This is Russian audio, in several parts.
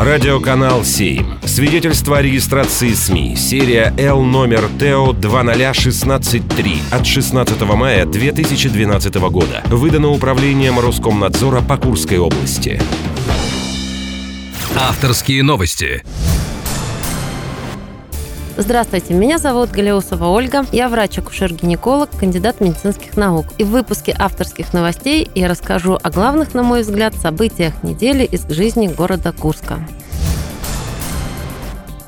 Радиоканал 7. Свидетельство о регистрации СМИ. Серия Л номер ТО 20163 от 16 мая 2012 года. Выдано управлением Роскомнадзора по Курской области. Авторские новости. Здравствуйте, меня зовут Галиусова Ольга. Я врач-акушер-гинеколог, кандидат медицинских наук. И в выпуске авторских новостей я расскажу о главных, на мой взгляд, событиях недели из жизни города Курска.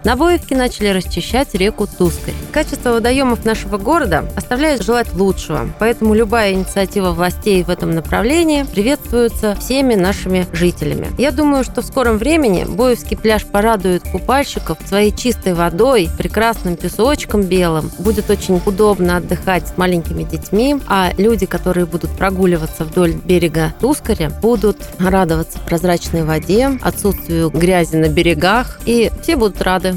На Боевке начали расчищать реку Тускарь. Качество водоемов нашего города оставляет желать лучшего, поэтому любая инициатива властей в этом направлении приветствуется всеми нашими жителями. Я думаю, что в скором времени Боевский пляж порадует купальщиков своей чистой водой, прекрасным песочком белым. Будет очень удобно отдыхать с маленькими детьми, а люди, которые будут прогуливаться вдоль берега Тускаря, будут радоваться прозрачной воде, отсутствию грязи на берегах, и все будут рады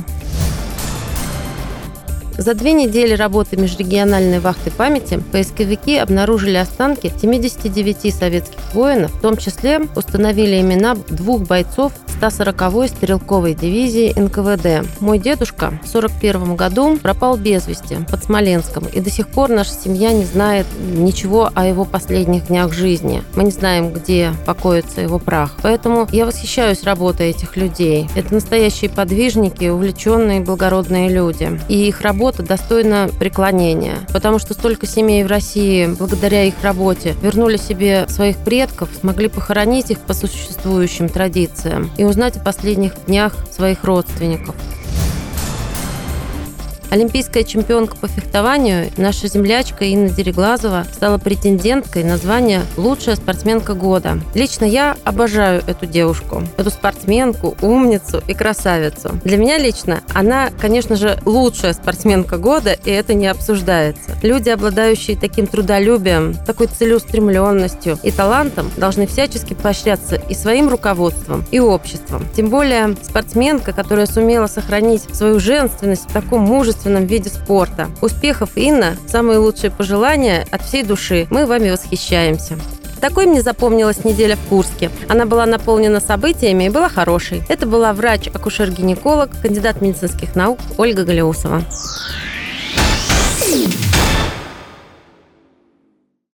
за две недели работы межрегиональной вахты памяти поисковики обнаружили останки 79 советских воинов, в том числе установили имена двух бойцов 140-й стрелковой дивизии НКВД. Мой дедушка в 1941 году пропал без вести под Смоленском, и до сих пор наша семья не знает ничего о его последних днях жизни. Мы не знаем, где покоится его прах. Поэтому я восхищаюсь работой этих людей. Это настоящие подвижники, увлеченные благородные люди. И их работа работа достойна преклонения, потому что столько семей в России благодаря их работе вернули себе своих предков, смогли похоронить их по существующим традициям и узнать о последних днях своих родственников. Олимпийская чемпионка по фехтованию, наша землячка Инна Дереглазова стала претенденткой на звание «Лучшая спортсменка года». Лично я обожаю эту девушку, эту спортсменку, умницу и красавицу. Для меня лично она, конечно же, лучшая спортсменка года, и это не обсуждается. Люди, обладающие таким трудолюбием, такой целеустремленностью и талантом, должны всячески поощряться и своим руководством, и обществом. Тем более спортсменка, которая сумела сохранить свою женственность в таком мужестве качественном виде спорта. Успехов, Инна! Самые лучшие пожелания от всей души. Мы вами восхищаемся. Такой мне запомнилась неделя в Курске. Она была наполнена событиями и была хорошей. Это была врач-акушер-гинеколог, кандидат медицинских наук Ольга Галиусова.